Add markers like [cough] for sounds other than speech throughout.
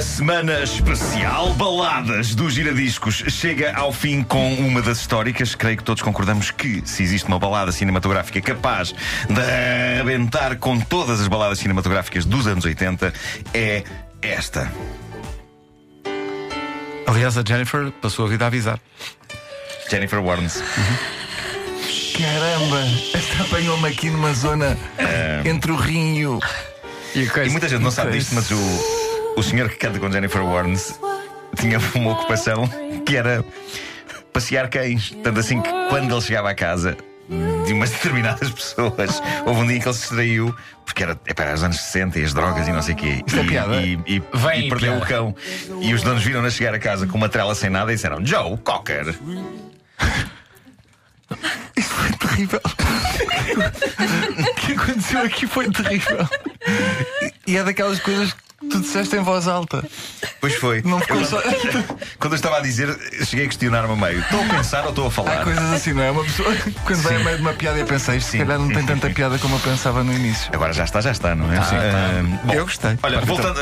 A semana especial Baladas do Giradiscos chega ao fim com uma das históricas. Creio que todos concordamos que, se existe uma balada cinematográfica capaz de arrebentar com todas as baladas cinematográficas dos anos 80, é esta. Aliás, a Jennifer passou a vida a avisar. Jennifer Warnes. Caramba, esta apanhou-me aqui numa zona entre o rim e. E muita gente não sabe disto, mas o, o senhor que canta com Jennifer Warnes tinha uma ocupação que era passear cães. Tanto assim que quando ele chegava à casa de umas [laughs] determinadas pessoas, houve um dia em que ele se distraiu, porque era, epá, era os anos 60 e as drogas e não sei o quê. Isto é e, piada? e, e- Vem e perdeu piada. o cão. E os donos viram-na chegar a casa com uma trela sem nada e disseram: Joe Cocker. Isto foi terrível. o que aconteceu aqui foi terrível. E é daquelas coisas que tu disseste em voz alta. Pois foi. Não ficou só. [laughs] Quando eu estava a dizer, cheguei a questionar-me meio: estou a pensar ou estou a Há falar? coisas assim, não é? Uma pessoa, quando vai a meio de uma piada, eu pensei, isto se Sim. calhar não tem tanta piada como eu pensava no início. Agora já está, já está, não é? Ah, bom, Eu gostei. Olha, voltando.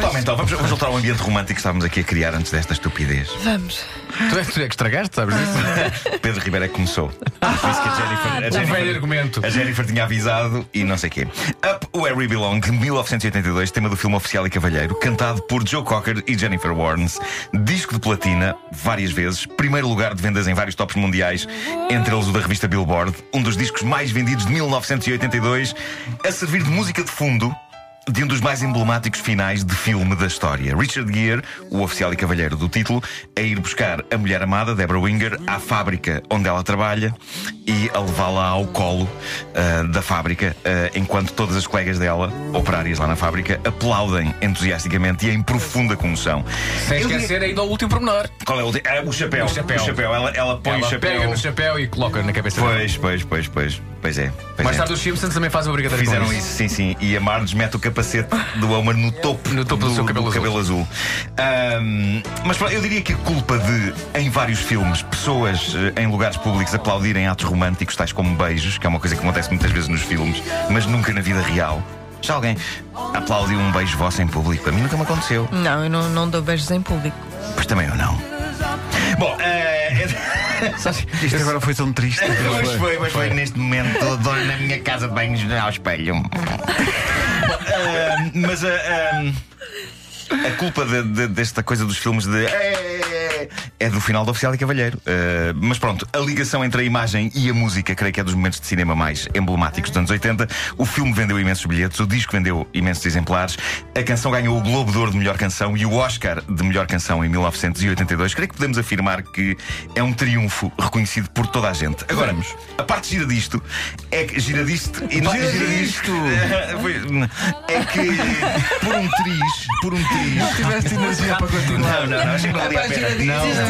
Toma então, vamos, vamos voltar ao ambiente romântico que estávamos aqui a criar antes desta estupidez. Vamos. Tu é, tu é que estragaste, sabes disso? [laughs] Pedro Ribeiro é que começou. Foi isso que a Jennifer, a Um velho Jennifer, argumento. a Jennifer tinha avisado e não sei o quê. Up Where We Belong, de 1982, tema do filme Oficial e Cavalheiro, cantado por Joe Cocker e Jennifer Warnes. Disco de platina, várias vezes. Primeiro lugar de vendas em vários tops mundiais, entre eles o da revista Billboard. Um dos discos mais vendidos de 1982, a servir de música de fundo. De um dos mais emblemáticos finais de filme da história. Richard Gere, o oficial e cavalheiro do título, a ir buscar a mulher amada, Deborah Winger, à fábrica onde ela trabalha e a levá-la ao colo ah, da fábrica, ah, enquanto todas as colegas dela, operárias lá na fábrica, aplaudem entusiasticamente e em profunda comoção. Sem Eu esquecer ainda o último pormenor. Qual é o, ulti- ah, o chapéu? O chapéu. Ela, ela põe Ela o chapéu. pega no chapéu e coloca na cabeça dela. Pois, pois, pois, pois. Pois é. Pois Mais é. tarde os Simpsons também fazem uma brincadeira Fizeram isso, sim, sim. E a Marge mete o capacete do Homer no topo, No topo do seu cabelo azul. Ahm, mas pronto, eu diria que a culpa de, em vários filmes, pessoas eh, em lugares públicos aplaudirem atos românticos, tais como beijos, que é uma coisa que acontece muitas vezes nos filmes, mas nunca na vida real. Já alguém aplaudiu um beijo vosso em público? A mim nunca me aconteceu. Não, eu não, não dou beijos em público. Pois também eu não. Bom, eh, [laughs] Isto agora foi tão triste. [laughs] Pois foi, pois foi. Neste momento dou na minha casa de banhos ao espelho. Ah, mas a, a, a culpa de- de- desta coisa dos filmes de. É, é do final do Oficial e Cavalheiro. Ah, mas pronto, a ligação entre a imagem e a música, creio que é dos momentos de cinema mais emblemáticos dos anos 80. O filme vendeu imensos bilhetes, o disco vendeu imensos exemplares, a canção ganhou o Globo de Ouro de melhor canção e o Oscar de melhor canção em 1982. Creio que podemos afirmar que é um triunfo reconhecido por toda a gente. Agora, a parte gira disto é que gira disto e não Gira gira disto. [laughs] É que por um triz, por um triz. Não tiveste energia para continuar. Não, não, não, não a pena. Não,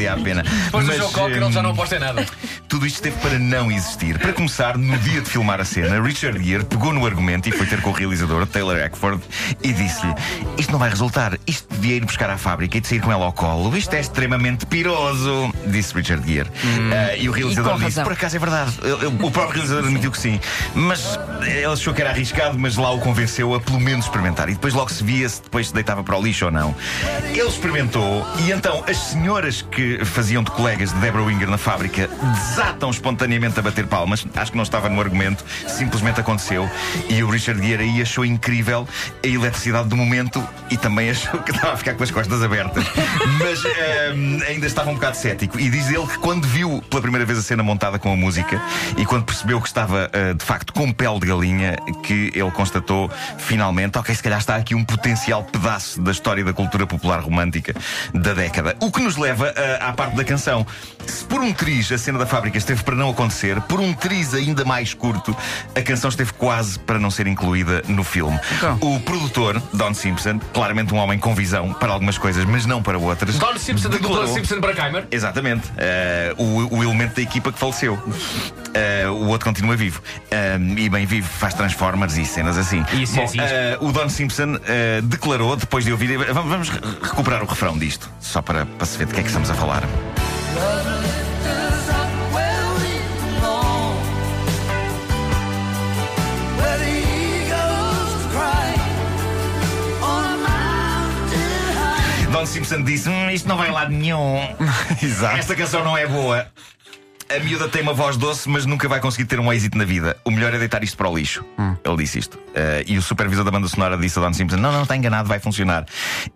a valia a pena. Depois do Mas, Joe Cocker ele já hum, não aposta em nada. tudo isto esteve para não existir. Para começar, no dia de filmar a cena, Richard Gere pegou no argumento e foi ter com o realizador, Taylor Eckford, e disse-lhe: Isto não vai resultar. Isto devia ir buscar à fábrica e de sair com ela ao colo. Isto é extremamente piroso, disse Richard Gere. Ah, e o realizador com disse: razão. Por acaso é verdade. O próprio realizador admitiu que sim. Mas ele achou que era arriscado, mas lá o convenceu a pelo menos experimentar. E depois logo se via se depois se deitava para o lixo ou não. Ele experimentou e então as senhoras que faziam de colegas de Deborah Winger na fábrica desatam espontaneamente a bater palmas. Acho que não estava no argumento, simplesmente aconteceu. E o Richard Gere aí achou incrível a eletricidade do momento e também achou que estava a ficar com as costas abertas. Mas ehm, ainda estava um bocado cético. E diz ele que quando viu pela primeira vez a cena montada com a música e quando percebeu que estava eh, de facto com pele de galinha, que ele constatou finalmente, ok, se calhar está aqui um potencial pedaço da história da cultura popular romântica da década. O que nos leva eh, à parte da canção. Se por um triz a cena da fábrica esteve para não acontecer, por um triz ainda mais curto, a canção esteve quase para não ser incluída no filme. Então. O produtor, Don Simpson, claramente um homem com visão para algumas coisas, mas não para outras. Don Simpson declarou- Simpson Brackheimer. Exatamente. Eh, o, o elemento da equipa que faleceu. Eh, o outro continua vivo. Eh, e bem vivo, faz Transformers e cenas assim. Isso Bom, fixe. eh, o Don Simpson declarou, depois de ouvir. Vamos, vamos re- recuperar o refrão disto, só para, para se ver de que é que estamos a falar. Don Simpson disse: hum, Isto não vai lá de nenhum. [laughs] Exato. Esta canção não é boa. A miúda tem uma voz doce, mas nunca vai conseguir ter um êxito na vida. O melhor é deitar isto para o lixo. Hum. Ele disse isto. Uh, e o supervisor da banda sonora disse a Don Simpson: Não, não, está enganado, vai funcionar.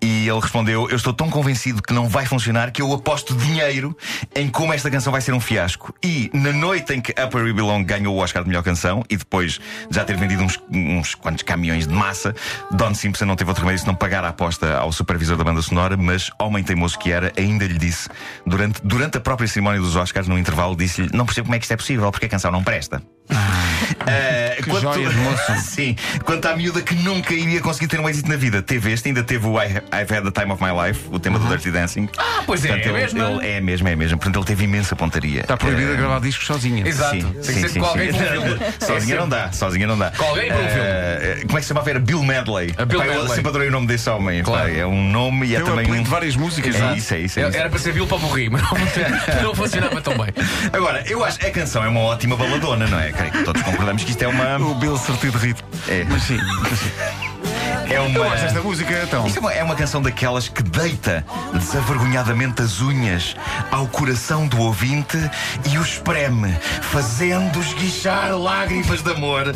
E ele respondeu: Eu estou tão convencido que não vai funcionar que eu aposto dinheiro em como esta canção vai ser um fiasco. E na noite em que Upper We Belong ganhou o Oscar de melhor canção e depois já ter vendido uns, uns quantos caminhões de massa, Don Simpson não teve outro remédio não pagar a aposta ao supervisor da banda sonora, mas, homem teimoso que era, ainda lhe disse, durante, durante a própria cerimónia dos Oscars, no intervalo, disse-lhe: Não percebo como é que isto é possível, porque a canção não presta. Uh, que quanto, joia de moço. [laughs] Sim, quanto à miúda que nunca iria conseguir ter um êxito na vida, teve este, ainda teve o I, I've Had the Time of My Life, o tema do Dirty Dancing. Ah, pois é, Portanto, é, ele, mesmo. Ele, é mesmo, é mesmo. Portanto, ele teve imensa pontaria. Está proibido uh, gravar discos sozinha. Exato. Sim, Tem que ser com alguém. [laughs] Sozinha não dá, sozinha não dá. Com alguém para um filme. Como é que se chamava? Era Bill Medley. A Bill Pai, Medley. Eu sempre adorei o nome desse homem. Claro. Pai, é um nome e é Tem também um. de várias músicas. É isso, é isso. É isso. Era para ser Bill para morrer, mas não, [laughs] não funcionava tão bem. Agora, eu acho que a canção é uma ótima baladona, não é? Creio que todos concordamos que isto é uma. O Bill sortido ritmo. É. Mas sim. É uma. Eu gosto desta música, então. Isto é uma, é uma canção daquelas que deita desavergonhadamente as unhas ao coração do ouvinte e o espreme, fazendo esguichar lágrimas de amor.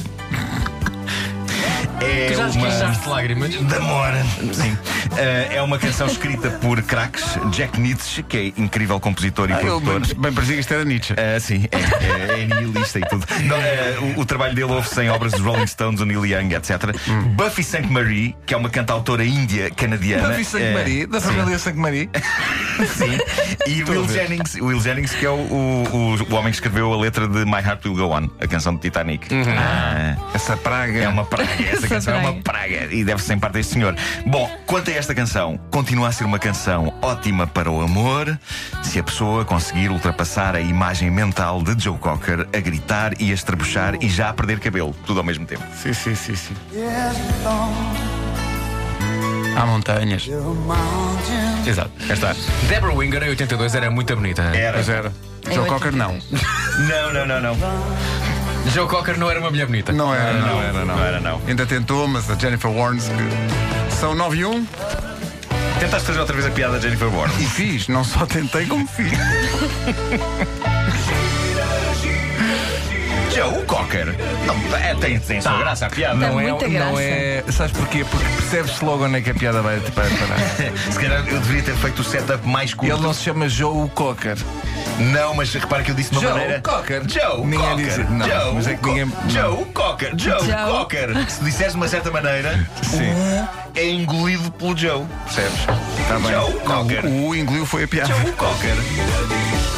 É Tu já uma... esquechaste lágrimas? De amor. Sim. Uh, é uma canção escrita por craques Jack Nietzsche, que é incrível compositor e Ah, produtor. bem, bem parecia que isto era Nietzsche. Uh, sim, é, é, é nihilista e tudo. [laughs] Não, uh, o, o trabalho dele ouve-se em obras dos Rolling Stones, o Neil Young, etc. Buffy St. Marie, que é uma cantautora índia canadiana. Buffy St. eh, Marie, da família St. Marie. [laughs] Sim. E Will. Jennings, Will Jennings, que é o, o, o, homem que escreveu a letra de My Heart Will Go On, a canção de Titanic. Ah, Essa praga. é uma praga, essa Essa canção é uma praga. praga e deve-se em parte a este senhor. Bom, quanto a esta canção, continua a ser uma canção ótima para o amor se a pessoa conseguir ultrapassar a imagem mental de Joe Cocker a gritar e a estrebuchar e já a perder cabelo, tudo ao mesmo tempo. Sim, sim, sim, sim. Há montanhas. Exato. Cá está. Deborah Winger, em 82, era muito bonita. Era. Pois era. Joe Cocker não. 83. Não, não, não, não. Joe Cocker não era uma mulher bonita. Não era, não, Não, era, não. não era, não. Ainda tentou, mas a Jennifer Warnes que são 9 e 1 Tentaste fazer outra vez a piada da Jennifer Warren. e fiz. Não só tentei como fiz. Joe Cocker. Não, é, tem, tem sua graça a piada. Tem Não é, muita não graça. é. Sabes porquê? Porque percebes logo onde é que a piada vai vai parar. [laughs] Se calhar eu deveria ter feito o setup mais curto. Ele não se chama Joe Cocker. Não, mas repara que eu disse de uma Joe maneira. Cocker. Joe Ninguém Cocker. diz- não, Joe mas é que Co- ninguém- Joe Cocker. Joe, Joe. Cocker. Se disseres de uma certa maneira, Sim. o U é engolido pelo Joe. Percebes? Está bem. Joe Não, Cocker. o U engoliu foi a piada. Joe Cocker.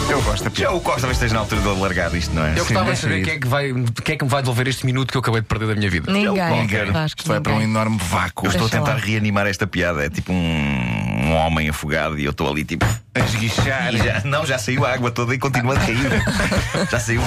Eu gosto da piada. Joe Cocker talvez esteja na altura de largar isto, não é? Eu gostava de deixa saber ir. quem é, que vai, quem é que me vai devolver este minuto que eu acabei de perder da minha vida. Ninguém. Cocker. Vasco, Isto vai para um ninguém. enorme vácuo. Eu estou a Deixa tentar lá. reanimar esta piada. É tipo um, um homem afogado e eu estou ali tipo. A esguichar. [laughs] Já, não, já saiu a água toda e continua a cair. [laughs] já saiu.